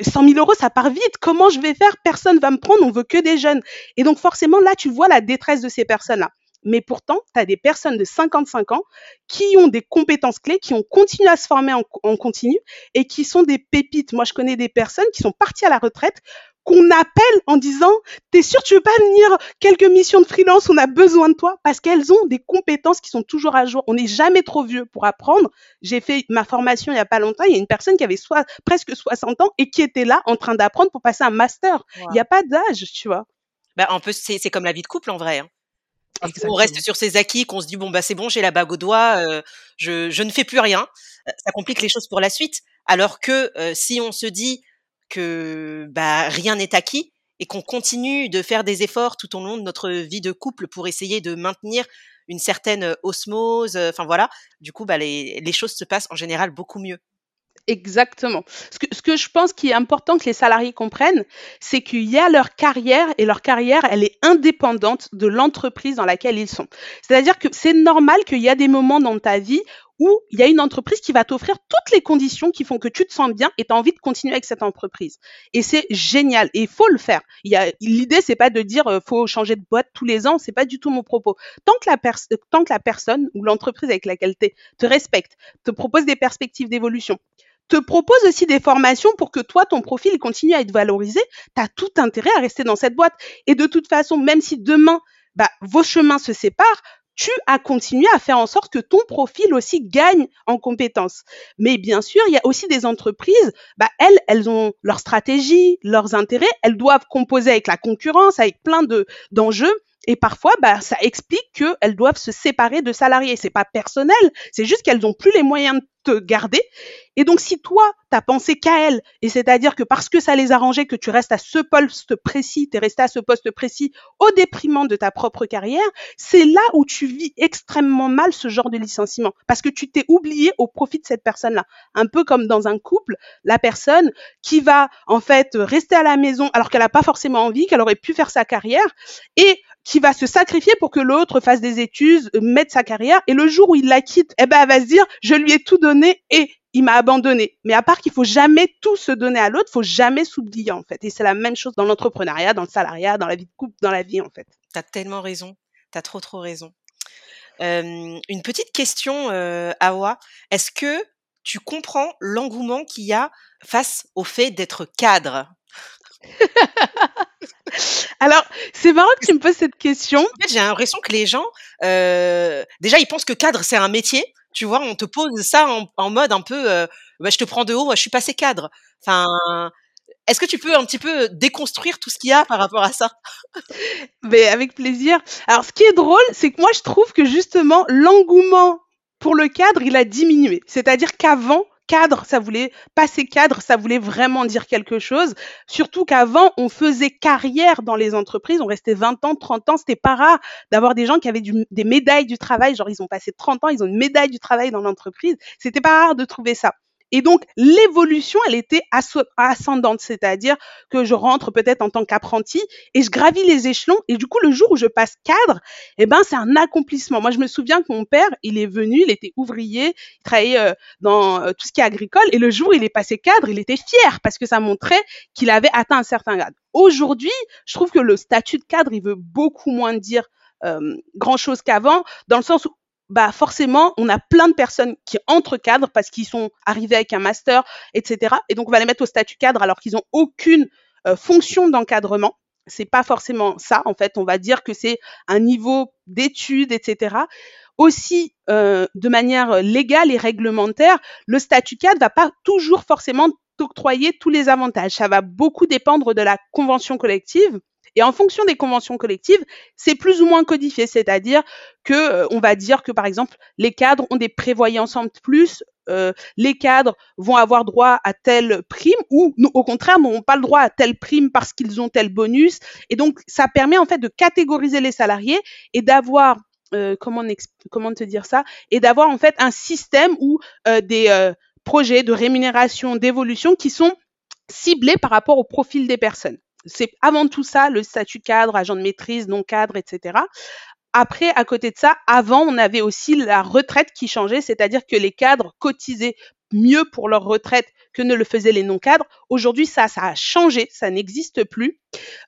100 000 euros, ça part vite. Comment je vais faire? Personne va me prendre. On veut que des jeunes. Et donc forcément, là, tu vois la détresse de ces personnes-là mais pourtant, tu as des personnes de 55 ans qui ont des compétences clés, qui ont continué à se former en, continu et qui sont des pépites. Moi, je connais des personnes qui sont parties à la retraite qu'on appelle en disant T'es sûr tu veux pas venir quelques missions de freelance On a besoin de toi parce qu'elles ont des compétences qui sont toujours à jour. On n'est jamais trop vieux pour apprendre. J'ai fait ma formation il y a pas longtemps. Il y a une personne qui avait soit, presque 60 ans et qui était là en train d'apprendre pour passer un master. Il n'y a pas d'âge, tu vois. Bah, un peu, c'est comme la vie de couple en vrai. Hein on reste sur ses acquis, qu'on se dit bon bah c'est bon, j'ai la bague au doigt, euh, je, je, ne fais plus rien. Ça complique les choses pour la suite. Alors que euh, si on se dit que bah rien n'est acquis et qu'on continue de faire des efforts tout au long de notre vie de couple pour essayer de maintenir une certaine osmose, enfin voilà, du coup bah les, les choses se passent en général beaucoup mieux. Exactement. Ce que, ce que je pense qui est important que les salariés comprennent, c'est qu'il y a leur carrière et leur carrière, elle est indépendante de l'entreprise dans laquelle ils sont. C'est-à-dire que c'est normal qu'il y a des moments dans ta vie où il y a une entreprise qui va t'offrir toutes les conditions qui font que tu te sens bien et tu as envie de continuer avec cette entreprise. Et c'est génial et il faut le faire. L'idée, c'est pas de dire euh, faut changer de boîte tous les ans, c'est pas du tout mon propos. Tant que la, tant que la personne ou l'entreprise avec laquelle tu te respecte, te propose des perspectives d'évolution, te propose aussi des formations pour que toi, ton profil continue à être valorisé, tu as tout intérêt à rester dans cette boîte. Et de toute façon, même si demain, bah, vos chemins se séparent, tu as continué à faire en sorte que ton profil aussi gagne en compétences. Mais bien sûr, il y a aussi des entreprises, bah, elles, elles ont leur stratégie, leurs intérêts, elles doivent composer avec la concurrence, avec plein de d'enjeux. Et parfois, bah, ça explique qu'elles doivent se séparer de salariés. C'est pas personnel, c'est juste qu'elles n'ont plus les moyens de te garder. Et donc, si toi, tu as pensé qu'à elles, et c'est-à-dire que parce que ça les arrangeait que tu restes à ce poste précis, tu es resté à ce poste précis au déprimant de ta propre carrière, c'est là où tu vis extrêmement mal ce genre de licenciement. Parce que tu t'es oublié au profit de cette personne-là. Un peu comme dans un couple, la personne qui va en fait rester à la maison alors qu'elle n'a pas forcément envie, qu'elle aurait pu faire sa carrière, et qui va se sacrifier pour que l'autre fasse des études, mette sa carrière, et le jour où il la quitte, eh ben, elle va se dire, je lui ai tout donné et il m'a abandonné. Mais à part qu'il faut jamais tout se donner à l'autre, faut jamais s'oublier, en fait. Et c'est la même chose dans l'entrepreneuriat, dans le salariat, dans la vie de couple, dans la vie, en fait. Tu as tellement raison. Tu as trop, trop raison. une petite question, Awa. Est-ce que tu comprends l'engouement qu'il y a face au fait d'être cadre? Alors, c'est marrant que tu me poses cette question. En fait, j'ai l'impression que les gens, déjà, ils pensent que cadre, c'est un métier. Tu vois, on te pose ça en, mode un peu, bah, je te prends de haut, je suis passé cadre. Enfin, est-ce que tu peux un petit peu déconstruire tout ce qu'il y a par rapport à ça? Mais avec plaisir. Alors, ce qui est drôle, c'est que moi, je trouve que justement, l'engouement pour le cadre, il a diminué. C'est-à-dire qu'avant, cadre, ça voulait passer cadre, ça voulait vraiment dire quelque chose. Surtout qu'avant, on faisait carrière dans les entreprises, on restait 20 ans, 30 ans, c'était pas rare d'avoir des gens qui avaient des médailles du travail, genre ils ont passé 30 ans, ils ont une médaille du travail dans l'entreprise. C'était pas rare de trouver ça. Et donc, l'évolution, elle était ascendante, c'est-à-dire que je rentre peut-être en tant qu'apprenti et je gravis les échelons. Et du coup, le jour où je passe cadre, eh ben, c'est un accomplissement. Moi, je me souviens que mon père, il est venu, il était ouvrier, il travaillait euh, dans euh, tout ce qui est agricole. Et le jour où il est passé cadre, il était fier parce que ça montrait qu'il avait atteint un certain grade. Aujourd'hui, je trouve que le statut de cadre, il veut beaucoup moins dire euh, grand chose qu'avant, dans le sens où bah forcément, on a plein de personnes qui entrent cadre parce qu'ils sont arrivés avec un master, etc. Et donc, on va les mettre au statut cadre alors qu'ils n'ont aucune euh, fonction d'encadrement. C'est pas forcément ça. En fait, on va dire que c'est un niveau d'études, etc. Aussi, euh, de manière légale et réglementaire, le statut cadre va pas toujours forcément t'octroyer tous les avantages. Ça va beaucoup dépendre de la convention collective et en fonction des conventions collectives, c'est plus ou moins codifié, c'est-à-dire que euh, on va dire que par exemple les cadres ont des prévoyances en plus, euh, les cadres vont avoir droit à telle prime ou au contraire n'auront pas le droit à telle prime parce qu'ils ont tel bonus. Et donc ça permet en fait de catégoriser les salariés et d'avoir euh, comment, comment te dire ça? Et d'avoir en fait un système ou des projets de rémunération, d'évolution qui sont ciblés par rapport au profil des personnes c'est avant tout ça le statut cadre, agent de maîtrise, non cadre, etc. Après, à côté de ça, avant, on avait aussi la retraite qui changeait, c'est-à-dire que les cadres cotisaient mieux pour leur retraite que ne le faisaient les non-cadres. Aujourd'hui, ça, ça a changé, ça n'existe plus.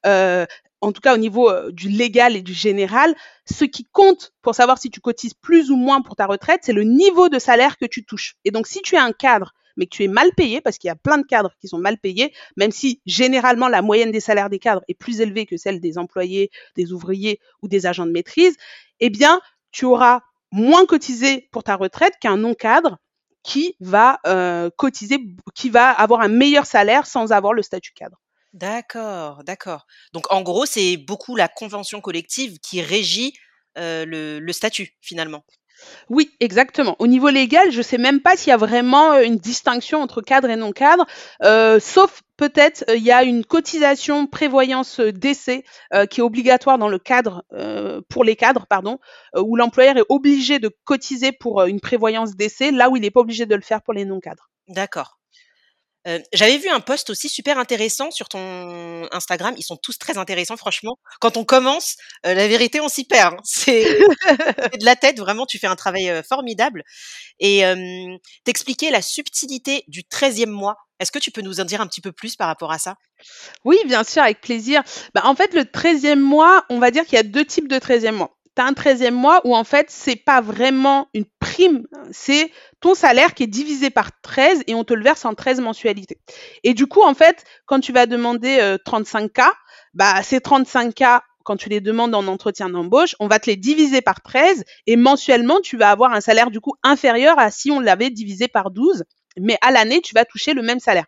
Euh, en tout cas, au niveau euh, du légal et du général, ce qui compte pour savoir si tu cotises plus ou moins pour ta retraite, c'est le niveau de salaire que tu touches. Et donc, si tu es un cadre mais que tu es mal payé, parce qu'il y a plein de cadres qui sont mal payés, même si généralement la moyenne des salaires des cadres est plus élevée que celle des employés, des ouvriers ou des agents de maîtrise, eh bien, tu auras moins cotisé pour ta retraite qu'un non-cadre qui va euh, cotiser, qui va avoir un meilleur salaire sans avoir le statut cadre. D'accord, d'accord. Donc en gros, c'est beaucoup la convention collective qui régit euh, le, statut finalement. Oui, exactement. Au niveau légal, je ne sais même pas s'il y a vraiment euh, une distinction entre cadre et non cadre, euh, sauf peut-être il y a une cotisation prévoyance décès qui est obligatoire dans le cadre pour les cadres, pardon, où l'employeur est obligé de cotiser pour une prévoyance décès, là où il n'est pas obligé de le faire pour les non cadres. D'accord. Euh, j'avais vu un post aussi super intéressant sur ton Instagram. Ils sont tous très intéressants, franchement. Quand on commence, euh, la vérité, on s'y perd. Hein. C'est de la tête, vraiment, tu fais un travail formidable. Et t'expliquer la subtilité du 13e mois. Est-ce que tu peux nous en dire un petit peu plus par rapport à ça? Oui, bien sûr, avec plaisir. Bah, en fait, le 13e mois, on va dire qu'il y a deux types de 13e mois tu un 13e mois où en fait, c'est pas vraiment une prime, c'est ton salaire qui est divisé par 13 et on te le verse en 13 mensualités. Et du coup, en fait, quand tu vas demander 35K, euh, bah, ces 35K, quand tu les demandes en entretien d'embauche, on va te les diviser par 13 et mensuellement, tu vas avoir un salaire du coup inférieur à si on l'avait divisé par 12 mais à l'année, tu vas toucher le même salaire.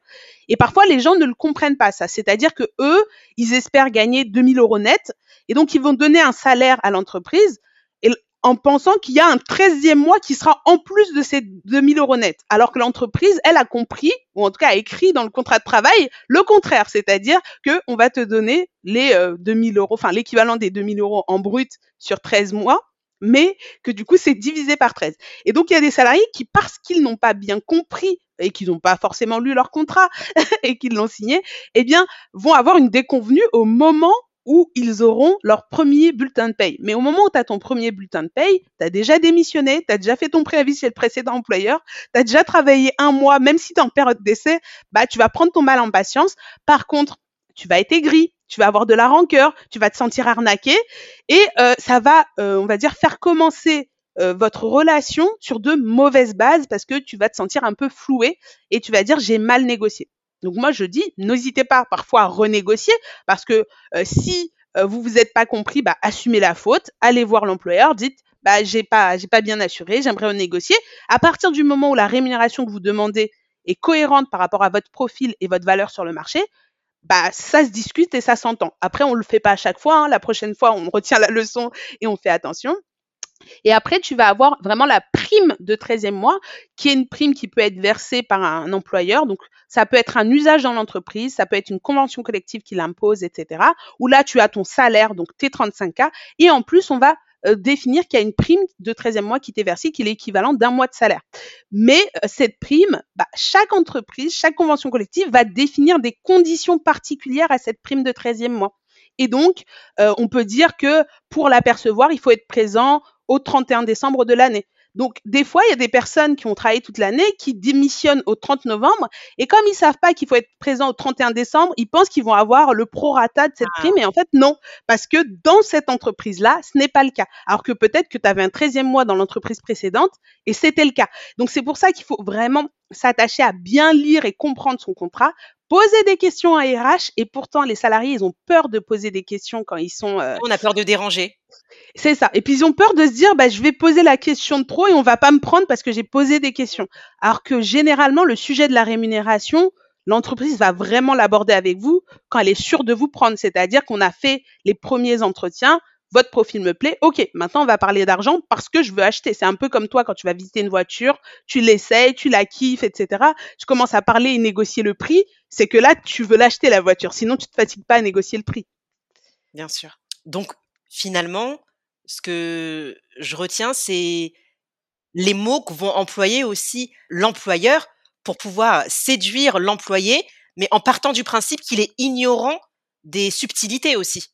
Et parfois, les gens ne le comprennent pas, ça. C'est-à-dire que eux, ils espèrent gagner 2000 euros net, et donc ils vont donner un salaire à l'entreprise, en pensant qu'il y a un 13e mois qui sera en plus de ces 2000 euros net. Alors que l'entreprise, elle a compris, ou en tout cas a écrit dans le contrat de travail, le contraire. C'est-à-dire que on va te donner les 2000 euh, euros, enfin l'équivalent des 2000 euros en brut sur 13 mois, mais que du coup c'est divisé par 13. Et donc il y a des salariés qui, parce qu'ils n'ont pas bien compris et qu'ils n'ont pas forcément lu leur contrat et qu'ils l'ont signé, eh bien vont avoir une déconvenue au moment où ils auront leur premier bulletin de paye. Mais au moment où tu as ton premier bulletin de paye, tu as déjà démissionné, tu as déjà fait ton préavis chez le précédent employeur, tu as déjà travaillé un mois, même si tu es en période d'essai, bah, tu vas prendre ton mal en patience. Par contre, tu vas être aigri, tu vas avoir de la rancœur, tu vas te sentir arnaqué et euh, ça va, euh, on va dire, faire commencer euh, votre relation sur de mauvaises bases parce que tu vas te sentir un peu floué et tu vas dire j'ai mal négocié. Donc moi je dis n'hésitez pas parfois à renégocier parce que euh, si euh, vous vous êtes pas compris, bah assumez la faute, allez voir l'employeur, dites bah j'ai pas j'ai pas bien assuré, j'aimerais renégocier. À partir du moment où la rémunération que vous demandez est cohérente par rapport à votre profil et votre valeur sur le marché, bah ça se discute et ça s'entend. Après on le fait pas à chaque fois, hein. la prochaine fois on retient la leçon et on fait attention. Et après, tu vas avoir vraiment la prime de 13e mois, qui est une prime qui peut être versée par un employeur. Donc, ça peut être un usage dans l'entreprise, ça peut être une convention collective qui l'impose, etc. Où là, tu as ton salaire, donc tes 35K. Et en plus, on va euh, définir qu'il y a une prime de 13e mois qui t'est versée, qui est l'équivalent d'un mois de salaire. Mais euh, cette prime, bah, chaque entreprise, chaque convention collective va définir des conditions particulières à cette prime de 13e mois. Et donc, euh, on peut dire que pour l'apercevoir, il faut être présent au 31 décembre de l'année. Donc, des fois, il y a des personnes qui ont travaillé toute l'année, qui démissionnent au 30 novembre, et comme ils savent pas qu'il faut être présent au 31 décembre, ils pensent qu'ils vont avoir le prorata de cette ah. prime, et en fait, non, parce que dans cette entreprise-là, ce n'est pas le cas. Alors que peut-être que tu avais un 13e mois dans l'entreprise précédente, et c'était le cas. Donc, c'est pour ça qu'il faut vraiment s'attacher à bien lire et comprendre son contrat, poser des questions à RH, et pourtant, les salariés, ils ont peur de poser des questions quand ils sont... Euh, On a peur de déranger. C'est ça. Et puis ils ont peur de se dire, bah, je vais poser la question de trop et on va pas me prendre parce que j'ai posé des questions. Alors que généralement, le sujet de la rémunération, l'entreprise va vraiment l'aborder avec vous quand elle est sûre de vous prendre. C'est-à-dire qu'on a fait les premiers entretiens, votre profil me plaît, ok, maintenant on va parler d'argent parce que je veux acheter. C'est un peu comme toi quand tu vas visiter une voiture, tu l'essayes, tu la kiffes, etc. Tu commences à parler et négocier le prix, c'est que là, tu veux l'acheter la voiture, sinon tu te fatigues pas à négocier le prix. Bien sûr. Donc, finalement, ce que je retiens, c'est les mots que vont employer aussi l'employeur pour pouvoir séduire l'employé, mais en partant du principe qu'il est ignorant des subtilités aussi.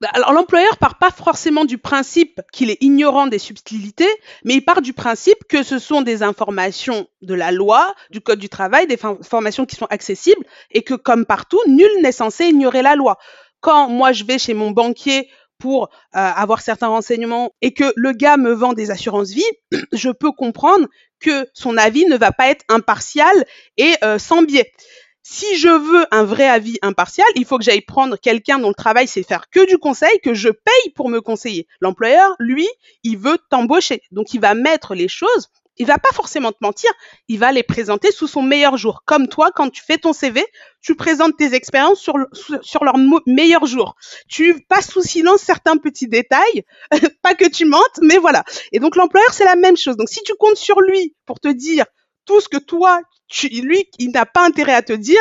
Bah, alors l'employeur part pas forcément du principe qu'il est ignorant des subtilités, mais il part du principe que ce sont des informations de la loi, du code du travail, des informations qui sont accessibles et que comme partout, nul n'est censé ignorer la loi. Quand moi je vais chez mon banquier pour euh, avoir certains renseignements et que le gars me vend des assurances vie, je peux comprendre que son avis ne va pas être impartial et euh, sans biais. Si je veux un vrai avis impartial, il faut que j'aille prendre quelqu'un dont le travail c'est faire que du conseil, que je paye pour me conseiller. L'employeur, lui, il veut t'embaucher. Donc il va mettre les choses il va pas forcément te mentir, il va les présenter sous son meilleur jour. Comme toi, quand tu fais ton CV, tu présentes tes expériences sur, sur leur meilleur jour. Tu passes sous silence certains petits détails, pas que tu mentes, mais voilà. Et donc l'employeur, c'est la même chose. Donc si tu comptes sur lui pour te dire tout ce que toi, lui, il n'a pas intérêt à te dire,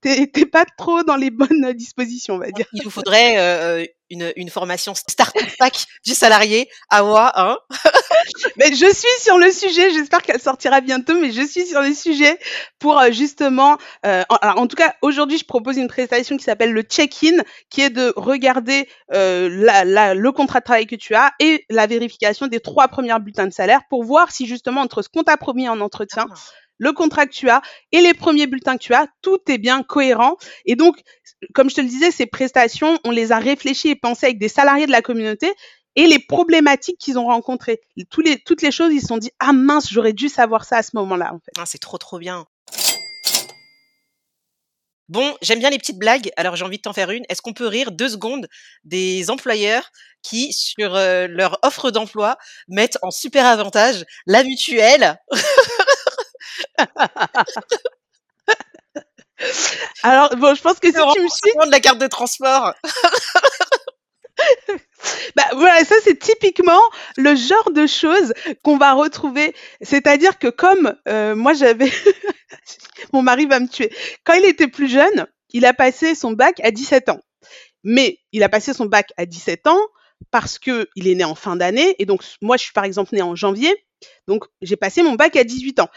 t'es pas trop dans les bonnes dispositions, on va dire. Il vous faudrait euh, une, une formation start pack du salarié à moi, hein Mais je suis sur le sujet, j'espère qu'elle sortira bientôt, mais je suis sur le sujet pour euh, justement, euh, en, alors en tout cas aujourd'hui je propose une prestation qui s'appelle le check-in, qui est de regarder euh, la, la, le contrat de travail que tu as et la vérification des trois premiers bulletins de salaire pour voir si justement entre ce qu'on t'a promis en entretien, ah le contrat que tu as et les premiers bulletins que tu as, tout est bien cohérent. Et donc, comme je te le disais, ces prestations, on les a réfléchies et pensées avec des salariés de la communauté et les problématiques qu'ils ont rencontrées. Toutes les choses, ils se sont dit, ah mince, j'aurais dû savoir ça à ce moment-là. En fait. ah, c'est trop, trop bien. Bon, j'aime bien les petites blagues, alors j'ai envie de t'en faire une. Est-ce qu'on peut rire deux secondes des employeurs qui, sur euh, leur offre d'emploi, mettent en super avantage la mutuelle? Alors, bon, je pense que si tu me suis... de la carte de transport. bah voilà, ça c'est typiquement le genre de choses qu'on va retrouver. C'est-à-dire que comme euh, moi j'avais, mon mari va me tuer. Quand il était plus jeune, il a passé son bac à 17 ans. Mais il a passé son bac à 17 ans parce que il est né en fin d'année et donc moi je suis par exemple né en janvier. Donc j'ai passé mon bac à 18 ans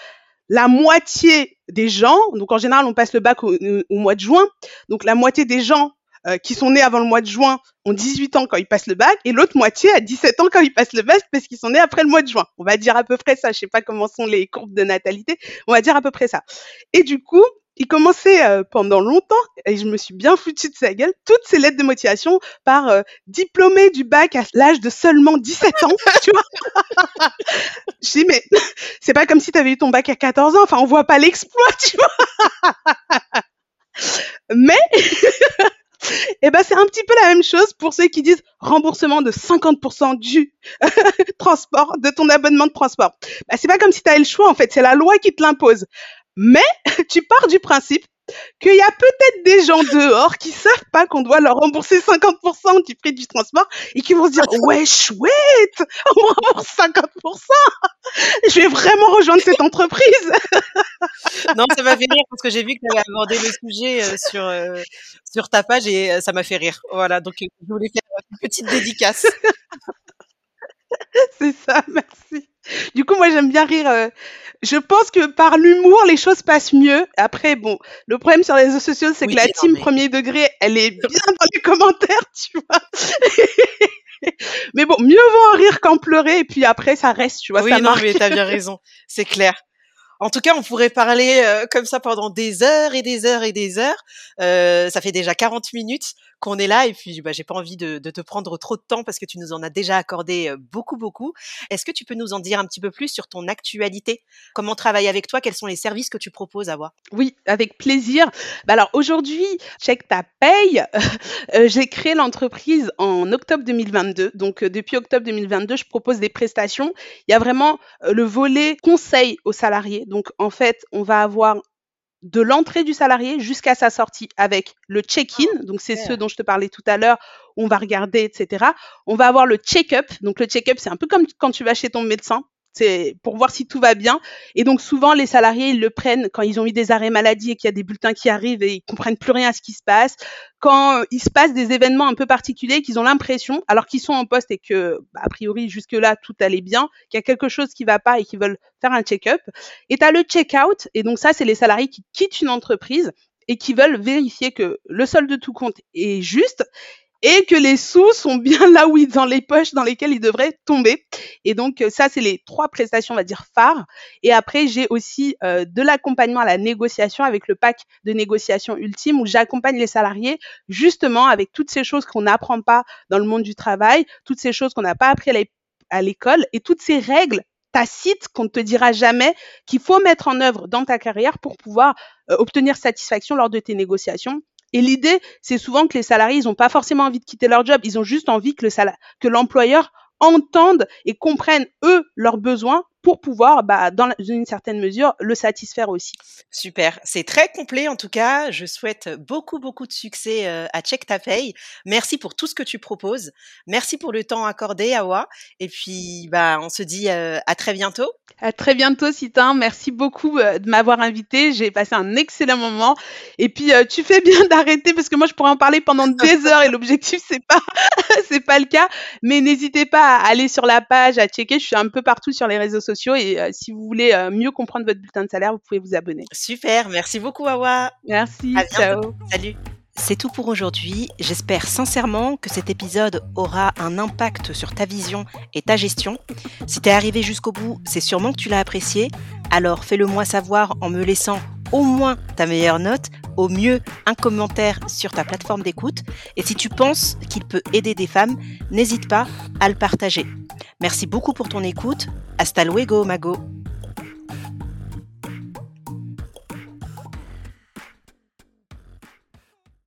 la moitié des gens, donc en général on passe le bac au, mois de juin, donc la moitié des gens euh, qui sont nés avant le mois de juin ont 18 ans quand ils passent le bac et l'autre moitié a 17 ans quand ils passent le bac parce qu'ils sont nés après le mois de juin. On va dire à peu près ça, je sais pas comment sont les courbes de natalité, on va dire à peu près ça. Et du coup, il commençait euh, pendant longtemps, et je me suis bien foutue de sa gueule, toutes ces lettres de motivation par euh, diplômé du bac à l'âge de seulement 17 ans, tu vois. je dis, mais c'est pas comme si tu avais eu ton bac à 14 ans, enfin, on voit pas l'exploit, tu vois. mais, et eh ben, c'est un petit peu la même chose pour ceux qui disent remboursement de 50% du transport, de ton abonnement de transport. Bah, c'est pas comme si tu avais le choix, en fait, c'est la loi qui te l'impose. Mais tu pars du principe qu'il y a peut-être des gens dehors qui savent pas qu'on doit leur rembourser 50% du prix du transport et qui vont se dire ouais chouette on me rembourse 50% je vais vraiment rejoindre cette entreprise. Non ça m'a fait rire parce que j'ai vu que tu avais abordé le sujet euh, sur euh, sur ta page et euh, ça m'a fait rire. Voilà donc je voulais faire une petite dédicace. C'est ça merci du coup moi j'aime bien rire je pense que par l'humour, les choses passent mieux. Après, bon, le problème sur les réseaux sociaux, c'est que la team premier degré, elle est bien dans les commentaires, tu vois. mais bon, mieux vaut en rire qu'en pleurer, et puis après, ça reste, tu vois. Oui, ça non, mais t'as bien raison, c'est clair. En tout cas, on pourrait parler euh, comme ça pendant des heures et des heures et des heures. Euh, ça fait déjà 40 minutes qu'on est là et puis bah, j'ai pas envie de, te prendre trop de temps parce que tu nous en as déjà accordé euh, beaucoup beaucoup. Est-ce que tu peux nous en dire un petit peu plus sur ton actualité? Comment travailler avec toi? Quels sont les services que tu proposes à voir Oui, avec plaisir. Bah alors aujourd'hui, check ta paye. j'ai créé l'entreprise en octobre 2022. Donc depuis octobre 2022, je propose des prestations. Il y a vraiment le volet conseil aux salariés. Donc en fait, on va avoir de l'entrée du salarié jusqu'à sa sortie avec le check-in, ah, donc c'est ce dont je te parlais tout à l'heure, on va regarder, etc. On va avoir le check-up, donc le check-up c'est un peu comme quand tu vas chez ton médecin, pour voir si tout va bien. Et donc souvent les salariés ils le prennent quand ils ont eu des arrêts maladie et qu'il y a des bulletins qui arrivent et ils comprennent plus rien à ce qui se passe. Quand euh, il se passe des événements un peu particuliers, qu'ils ont l'impression, alors qu'ils sont en poste et que bah, a priori jusque là tout allait bien, qu'il y a quelque chose qui va pas et qu'ils veulent faire un check-up. Et tu as le check-out et donc ça c'est les salariés qui quittent une entreprise et qui veulent vérifier que le solde de tout compte est juste et que les sous sont bien là où ils dans les poches dans lesquelles ils devraient tomber. Et donc euh, ça c'est les trois prestations on va dire phares. Et après j'ai aussi euh, de l'accompagnement à la négociation avec le pack de négociation ultime où j'accompagne les salariés justement avec toutes ces choses qu'on n'apprend pas dans le monde du travail, toutes ces choses qu'on n'a pas appris à l'école et toutes ces règles tacites qu'on ne te dira jamais qu'il faut mettre en œuvre dans ta carrière pour pouvoir euh, obtenir satisfaction lors de tes négociations et l'idée, c'est souvent que les salariés, ils n'ont pas forcément envie de quitter leur job, ils ont juste envie que le que l'employeur entende et comprenne eux leurs besoins pour pouvoir, bah, dans une certaine mesure, le satisfaire aussi. Super, c'est très complet en tout cas. Je souhaite beaucoup, beaucoup de succès euh, à Check Ta Pay. Merci pour tout ce que tu proposes. Merci pour le temps accordé, Awa. Et puis, bah, on se dit euh, à très bientôt. À très bientôt, Sitin. Merci beaucoup euh, de m'avoir invité. J'ai passé un excellent moment. Et puis, tu fais bien d'arrêter parce que moi, je pourrais en parler pendant des heures et l'objectif, c'est pas, c'est pas le cas. Mais n'hésitez pas à aller sur la page, à checker. Je suis un peu partout sur les réseaux sociaux et euh, si vous voulez euh, mieux comprendre votre bulletin de salaire, vous pouvez vous abonner. Super, merci beaucoup Awa. Merci, ciao. Salut. C'est tout pour aujourd'hui. J'espère sincèrement que cet épisode aura un impact sur ta vision et ta gestion. Si t'es arrivé jusqu'au bout, c'est sûrement que tu l'as apprécié. Alors fais-le moi savoir en me laissant au moins ta meilleure note, au mieux un commentaire sur ta plateforme d'écoute. Et si tu penses qu'il peut aider des femmes, n'hésite pas à le partager. Merci beaucoup pour ton écoute. Hasta luego, Mago.